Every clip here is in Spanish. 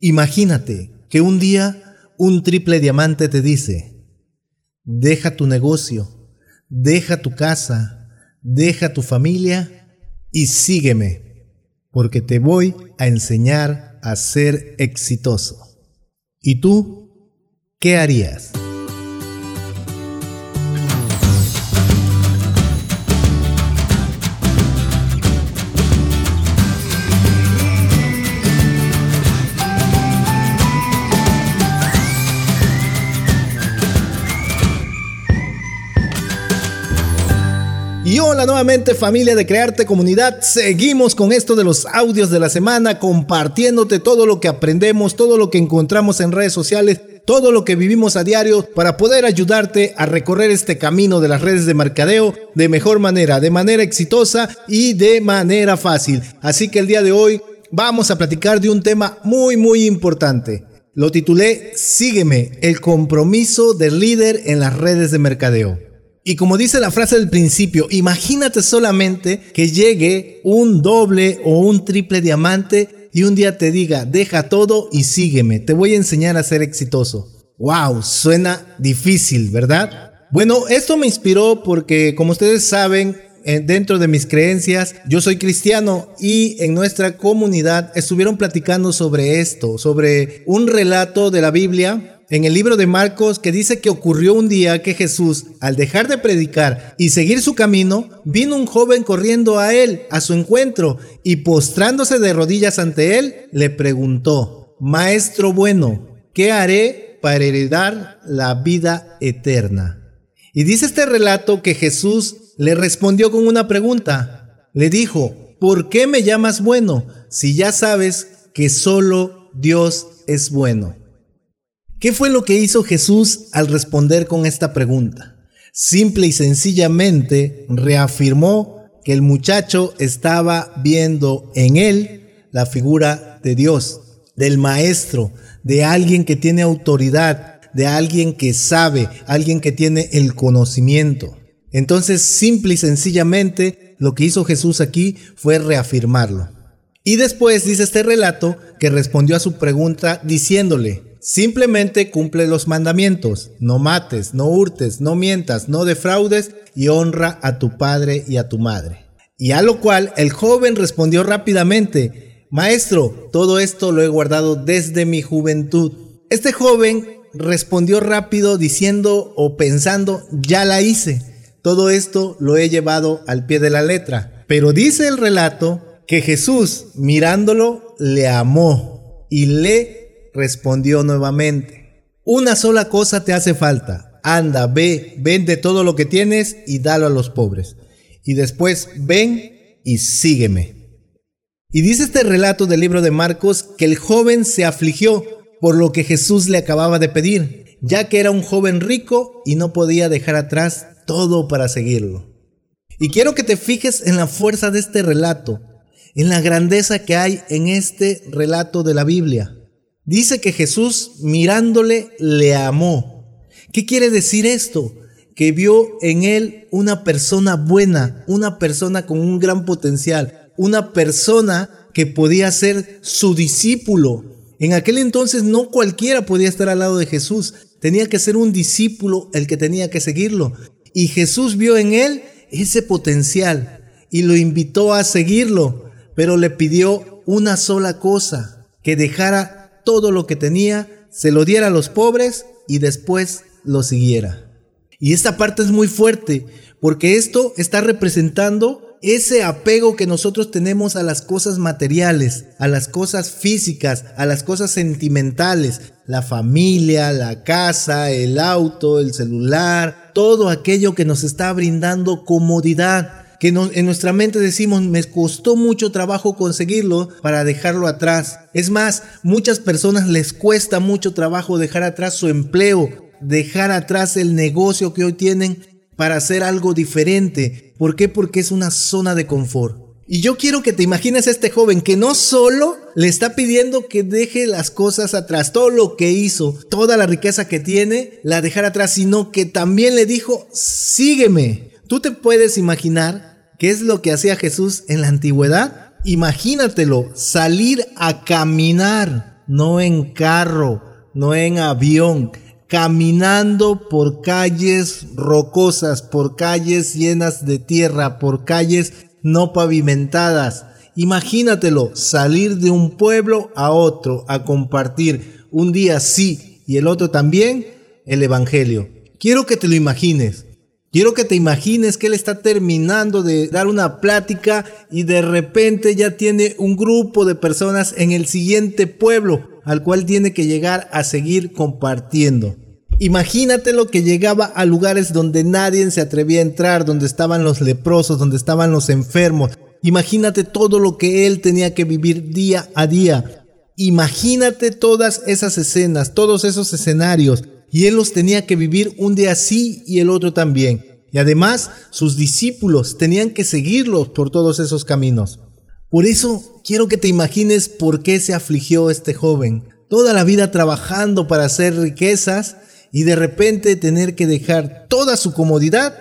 Imagínate que un día un triple diamante te dice, deja tu negocio, deja tu casa, deja tu familia y sígueme, porque te voy a enseñar a ser exitoso. ¿Y tú qué harías? Hola nuevamente familia de Crearte Comunidad, seguimos con esto de los audios de la semana, compartiéndote todo lo que aprendemos, todo lo que encontramos en redes sociales, todo lo que vivimos a diario para poder ayudarte a recorrer este camino de las redes de mercadeo de mejor manera, de manera exitosa y de manera fácil. Así que el día de hoy vamos a platicar de un tema muy muy importante. Lo titulé Sígueme, el compromiso del líder en las redes de mercadeo. Y como dice la frase del principio, imagínate solamente que llegue un doble o un triple diamante y un día te diga, deja todo y sígueme, te voy a enseñar a ser exitoso. ¡Wow! Suena difícil, ¿verdad? Bueno, esto me inspiró porque, como ustedes saben, eh, dentro de mis creencias, yo soy cristiano y en nuestra comunidad estuvieron platicando sobre esto, sobre un relato de la Biblia en el libro de Marcos que dice que ocurrió un día que Jesús, al dejar de predicar y seguir su camino, vino un joven corriendo a él, a su encuentro, y postrándose de rodillas ante él, le preguntó, Maestro bueno, ¿qué haré para heredar la vida eterna? Y dice este relato que Jesús le respondió con una pregunta. Le dijo, ¿por qué me llamas bueno si ya sabes que solo Dios es bueno? ¿Qué fue lo que hizo Jesús al responder con esta pregunta? Simple y sencillamente reafirmó que el muchacho estaba viendo en él la figura de Dios, del maestro, de alguien que tiene autoridad, de alguien que sabe, alguien que tiene el conocimiento. Entonces, simple y sencillamente, lo que hizo Jesús aquí fue reafirmarlo. Y después dice este relato que respondió a su pregunta diciéndole, Simplemente cumple los mandamientos. No mates, no hurtes, no mientas, no defraudes y honra a tu padre y a tu madre. Y a lo cual el joven respondió rápidamente, Maestro, todo esto lo he guardado desde mi juventud. Este joven respondió rápido diciendo o pensando, ya la hice. Todo esto lo he llevado al pie de la letra. Pero dice el relato que Jesús, mirándolo, le amó y le respondió nuevamente, una sola cosa te hace falta, anda, ve, vende todo lo que tienes y dalo a los pobres. Y después ven y sígueme. Y dice este relato del libro de Marcos que el joven se afligió por lo que Jesús le acababa de pedir, ya que era un joven rico y no podía dejar atrás todo para seguirlo. Y quiero que te fijes en la fuerza de este relato, en la grandeza que hay en este relato de la Biblia. Dice que Jesús mirándole le amó. ¿Qué quiere decir esto? Que vio en él una persona buena, una persona con un gran potencial, una persona que podía ser su discípulo. En aquel entonces no cualquiera podía estar al lado de Jesús, tenía que ser un discípulo el que tenía que seguirlo. Y Jesús vio en él ese potencial y lo invitó a seguirlo, pero le pidió una sola cosa, que dejara todo lo que tenía, se lo diera a los pobres y después lo siguiera. Y esta parte es muy fuerte, porque esto está representando ese apego que nosotros tenemos a las cosas materiales, a las cosas físicas, a las cosas sentimentales, la familia, la casa, el auto, el celular, todo aquello que nos está brindando comodidad que en nuestra mente decimos, me costó mucho trabajo conseguirlo para dejarlo atrás. Es más, muchas personas les cuesta mucho trabajo dejar atrás su empleo, dejar atrás el negocio que hoy tienen para hacer algo diferente. ¿Por qué? Porque es una zona de confort. Y yo quiero que te imagines a este joven que no solo le está pidiendo que deje las cosas atrás, todo lo que hizo, toda la riqueza que tiene, la dejar atrás, sino que también le dijo, sígueme. Tú te puedes imaginar ¿Qué es lo que hacía Jesús en la antigüedad? Imagínatelo, salir a caminar no en carro, no en avión, caminando por calles rocosas, por calles llenas de tierra, por calles no pavimentadas. Imagínatelo, salir de un pueblo a otro a compartir un día sí y el otro también el Evangelio. Quiero que te lo imagines. Quiero que te imagines que él está terminando de dar una plática y de repente ya tiene un grupo de personas en el siguiente pueblo al cual tiene que llegar a seguir compartiendo. Imagínate lo que llegaba a lugares donde nadie se atrevía a entrar, donde estaban los leprosos, donde estaban los enfermos. Imagínate todo lo que él tenía que vivir día a día. Imagínate todas esas escenas, todos esos escenarios y él los tenía que vivir un día sí y el otro también. Y además sus discípulos tenían que seguirlos por todos esos caminos. Por eso quiero que te imagines por qué se afligió este joven. Toda la vida trabajando para hacer riquezas y de repente tener que dejar toda su comodidad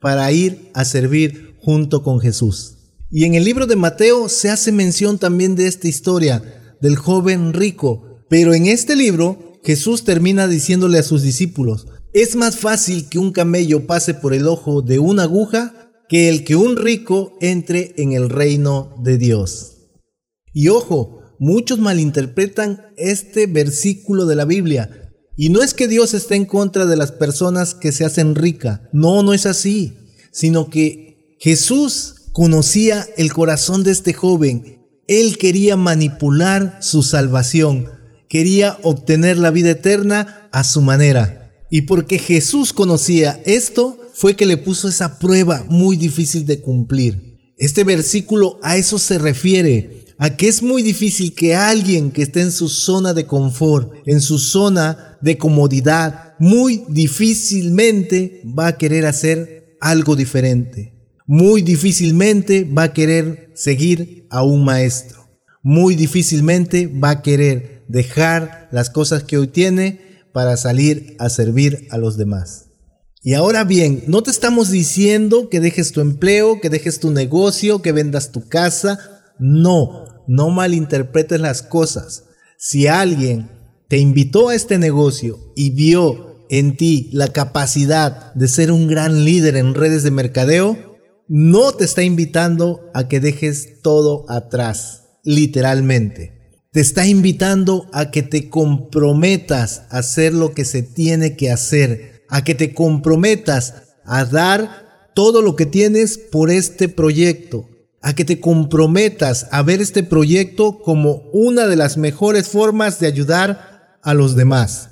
para ir a servir junto con Jesús. Y en el libro de Mateo se hace mención también de esta historia del joven rico. Pero en este libro Jesús termina diciéndole a sus discípulos, es más fácil que un camello pase por el ojo de una aguja que el que un rico entre en el reino de Dios. Y ojo, muchos malinterpretan este versículo de la Biblia. Y no es que Dios esté en contra de las personas que se hacen ricas, no, no es así, sino que Jesús conocía el corazón de este joven. Él quería manipular su salvación quería obtener la vida eterna a su manera. Y porque Jesús conocía esto, fue que le puso esa prueba muy difícil de cumplir. Este versículo a eso se refiere, a que es muy difícil que alguien que esté en su zona de confort, en su zona de comodidad, muy difícilmente va a querer hacer algo diferente. Muy difícilmente va a querer seguir a un maestro. Muy difícilmente va a querer dejar las cosas que hoy tiene para salir a servir a los demás. Y ahora bien, no te estamos diciendo que dejes tu empleo, que dejes tu negocio, que vendas tu casa. No, no malinterpretes las cosas. Si alguien te invitó a este negocio y vio en ti la capacidad de ser un gran líder en redes de mercadeo, no te está invitando a que dejes todo atrás, literalmente te está invitando a que te comprometas a hacer lo que se tiene que hacer, a que te comprometas a dar todo lo que tienes por este proyecto, a que te comprometas a ver este proyecto como una de las mejores formas de ayudar a los demás.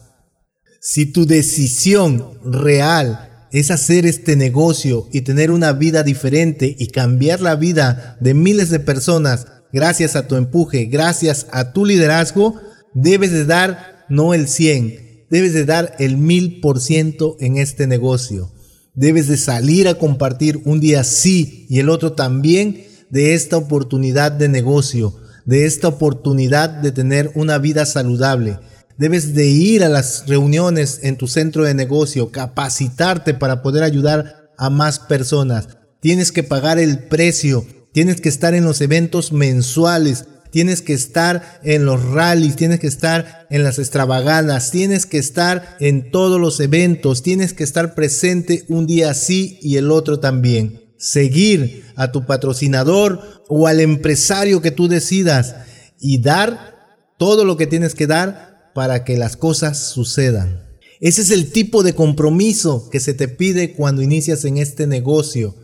Si tu decisión real es hacer este negocio y tener una vida diferente y cambiar la vida de miles de personas gracias a tu empuje, gracias a tu liderazgo, debes de dar no el 100, debes de dar el 1000% en este negocio. Debes de salir a compartir un día sí y el otro también de esta oportunidad de negocio, de esta oportunidad de tener una vida saludable. Debes de ir a las reuniones en tu centro de negocio, capacitarte para poder ayudar a más personas. Tienes que pagar el precio tienes que estar en los eventos mensuales, tienes que estar en los rallies, tienes que estar en las extravaganas, tienes que estar en todos los eventos, tienes que estar presente un día sí y el otro también. Seguir a tu patrocinador o al empresario que tú decidas y dar todo lo que tienes que dar para que las cosas sucedan. Ese es el tipo de compromiso que se te pide cuando inicias en este negocio.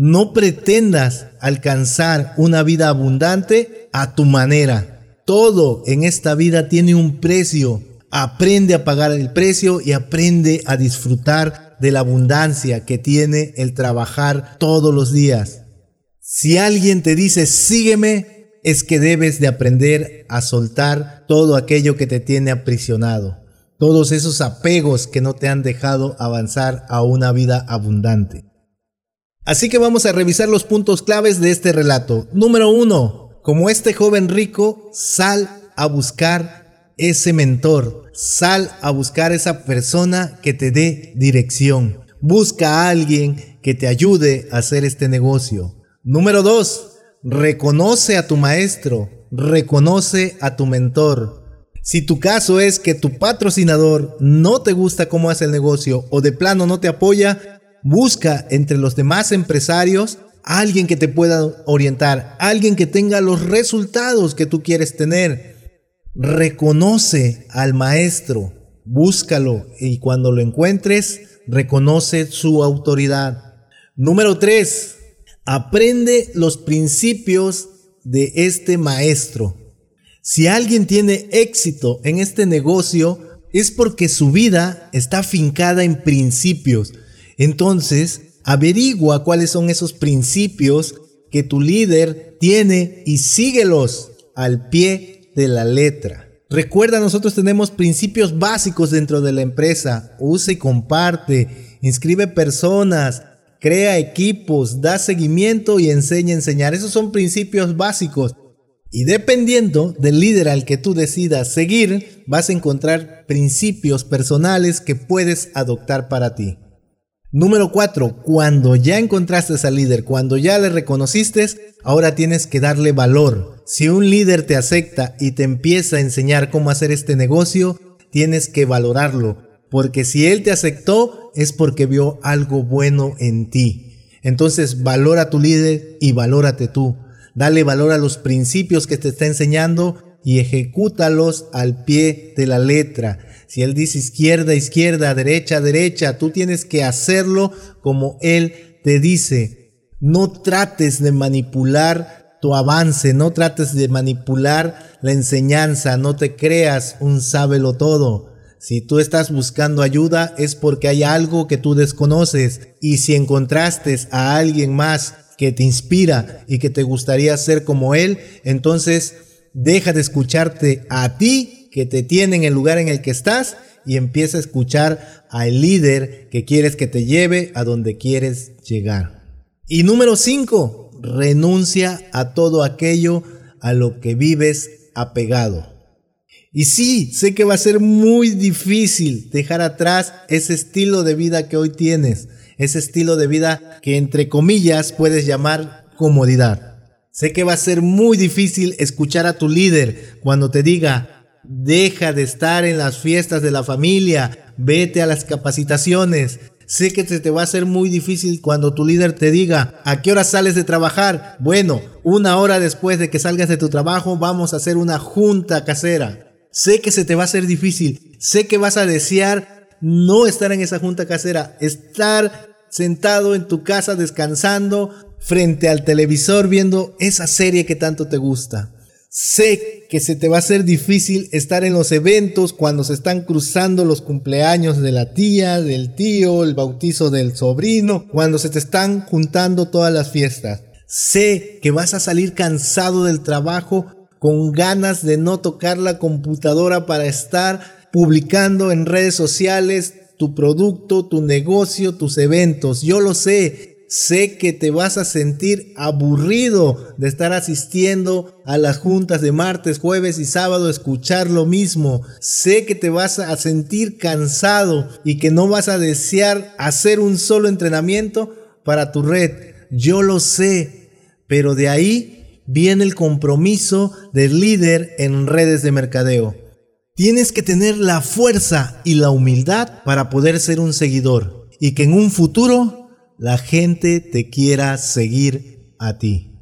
No pretendas alcanzar una vida abundante a tu manera. Todo en esta vida tiene un precio. Aprende a pagar el precio y aprende a disfrutar de la abundancia que tiene el trabajar todos los días. Si alguien te dice sígueme, es que debes de aprender a soltar todo aquello que te tiene aprisionado, todos esos apegos que no te han dejado avanzar a una vida abundante. Así que vamos a revisar los puntos claves de este relato. Número uno, como este joven rico, sal a buscar ese mentor, sal a buscar esa persona que te dé dirección. Busca a alguien que te ayude a hacer este negocio. Número dos, reconoce a tu maestro, reconoce a tu mentor. Si tu caso es que tu patrocinador no te gusta cómo hace el negocio o de plano no te apoya, busca entre los demás empresarios alguien que te pueda orientar, alguien que tenga los resultados que tú quieres tener. Reconoce al maestro, búscalo y cuando lo encuentres, reconoce su autoridad. Número 3. Aprende los principios de este maestro. Si alguien tiene éxito en este negocio, es porque su vida está fincada en principios. Entonces, averigua cuáles son esos principios que tu líder tiene y síguelos al pie de la letra. Recuerda, nosotros tenemos principios básicos dentro de la empresa. Usa y comparte, inscribe personas, crea equipos, da seguimiento y enseña a enseñar. Esos son principios básicos. Y dependiendo del líder al que tú decidas seguir, vas a encontrar principios personales que puedes adoptar para ti. Número 4. Cuando ya encontraste al líder, cuando ya le reconociste, ahora tienes que darle valor. Si un líder te acepta y te empieza a enseñar cómo hacer este negocio, tienes que valorarlo. Porque si él te aceptó es porque vio algo bueno en ti. Entonces valora a tu líder y valórate tú. Dale valor a los principios que te está enseñando y ejecútalos al pie de la letra. Si Él dice izquierda, izquierda, derecha, derecha, tú tienes que hacerlo como Él te dice. No trates de manipular tu avance, no trates de manipular la enseñanza, no te creas un sábelo todo. Si tú estás buscando ayuda es porque hay algo que tú desconoces y si encontraste a alguien más que te inspira y que te gustaría ser como él, entonces deja de escucharte a ti que te tiene en el lugar en el que estás y empieza a escuchar al líder que quieres que te lleve a donde quieres llegar. Y número 5, renuncia a todo aquello a lo que vives apegado. Y sí, sé que va a ser muy difícil dejar atrás ese estilo de vida que hoy tienes, ese estilo de vida que entre comillas puedes llamar comodidad. Sé que va a ser muy difícil escuchar a tu líder cuando te diga, Deja de estar en las fiestas de la familia, vete a las capacitaciones. Sé que se te va a hacer muy difícil cuando tu líder te diga, ¿a qué hora sales de trabajar? Bueno, una hora después de que salgas de tu trabajo vamos a hacer una junta casera. Sé que se te va a hacer difícil, sé que vas a desear no estar en esa junta casera, estar sentado en tu casa descansando frente al televisor viendo esa serie que tanto te gusta. Sé que se te va a hacer difícil estar en los eventos cuando se están cruzando los cumpleaños de la tía, del tío, el bautizo del sobrino, cuando se te están juntando todas las fiestas. Sé que vas a salir cansado del trabajo con ganas de no tocar la computadora para estar publicando en redes sociales tu producto, tu negocio, tus eventos. Yo lo sé. Sé que te vas a sentir aburrido de estar asistiendo a las juntas de martes, jueves y sábado, escuchar lo mismo. Sé que te vas a sentir cansado y que no vas a desear hacer un solo entrenamiento para tu red. Yo lo sé, pero de ahí viene el compromiso del líder en redes de mercadeo. Tienes que tener la fuerza y la humildad para poder ser un seguidor y que en un futuro la gente te quiera seguir a ti.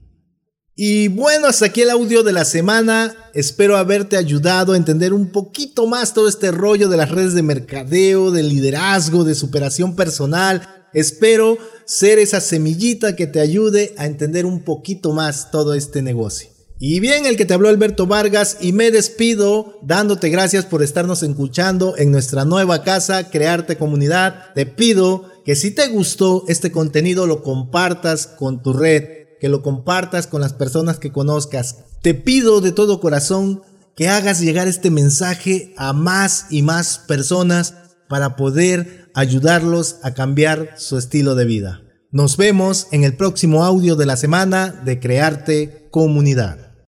Y bueno, hasta aquí el audio de la semana. Espero haberte ayudado a entender un poquito más todo este rollo de las redes de mercadeo, de liderazgo, de superación personal. Espero ser esa semillita que te ayude a entender un poquito más todo este negocio. Y bien, el que te habló Alberto Vargas y me despido dándote gracias por estarnos escuchando en nuestra nueva casa, Crearte Comunidad. Te pido que si te gustó este contenido lo compartas con tu red, que lo compartas con las personas que conozcas. Te pido de todo corazón que hagas llegar este mensaje a más y más personas para poder ayudarlos a cambiar su estilo de vida. Nos vemos en el próximo audio de la semana de Crearte Comunidad.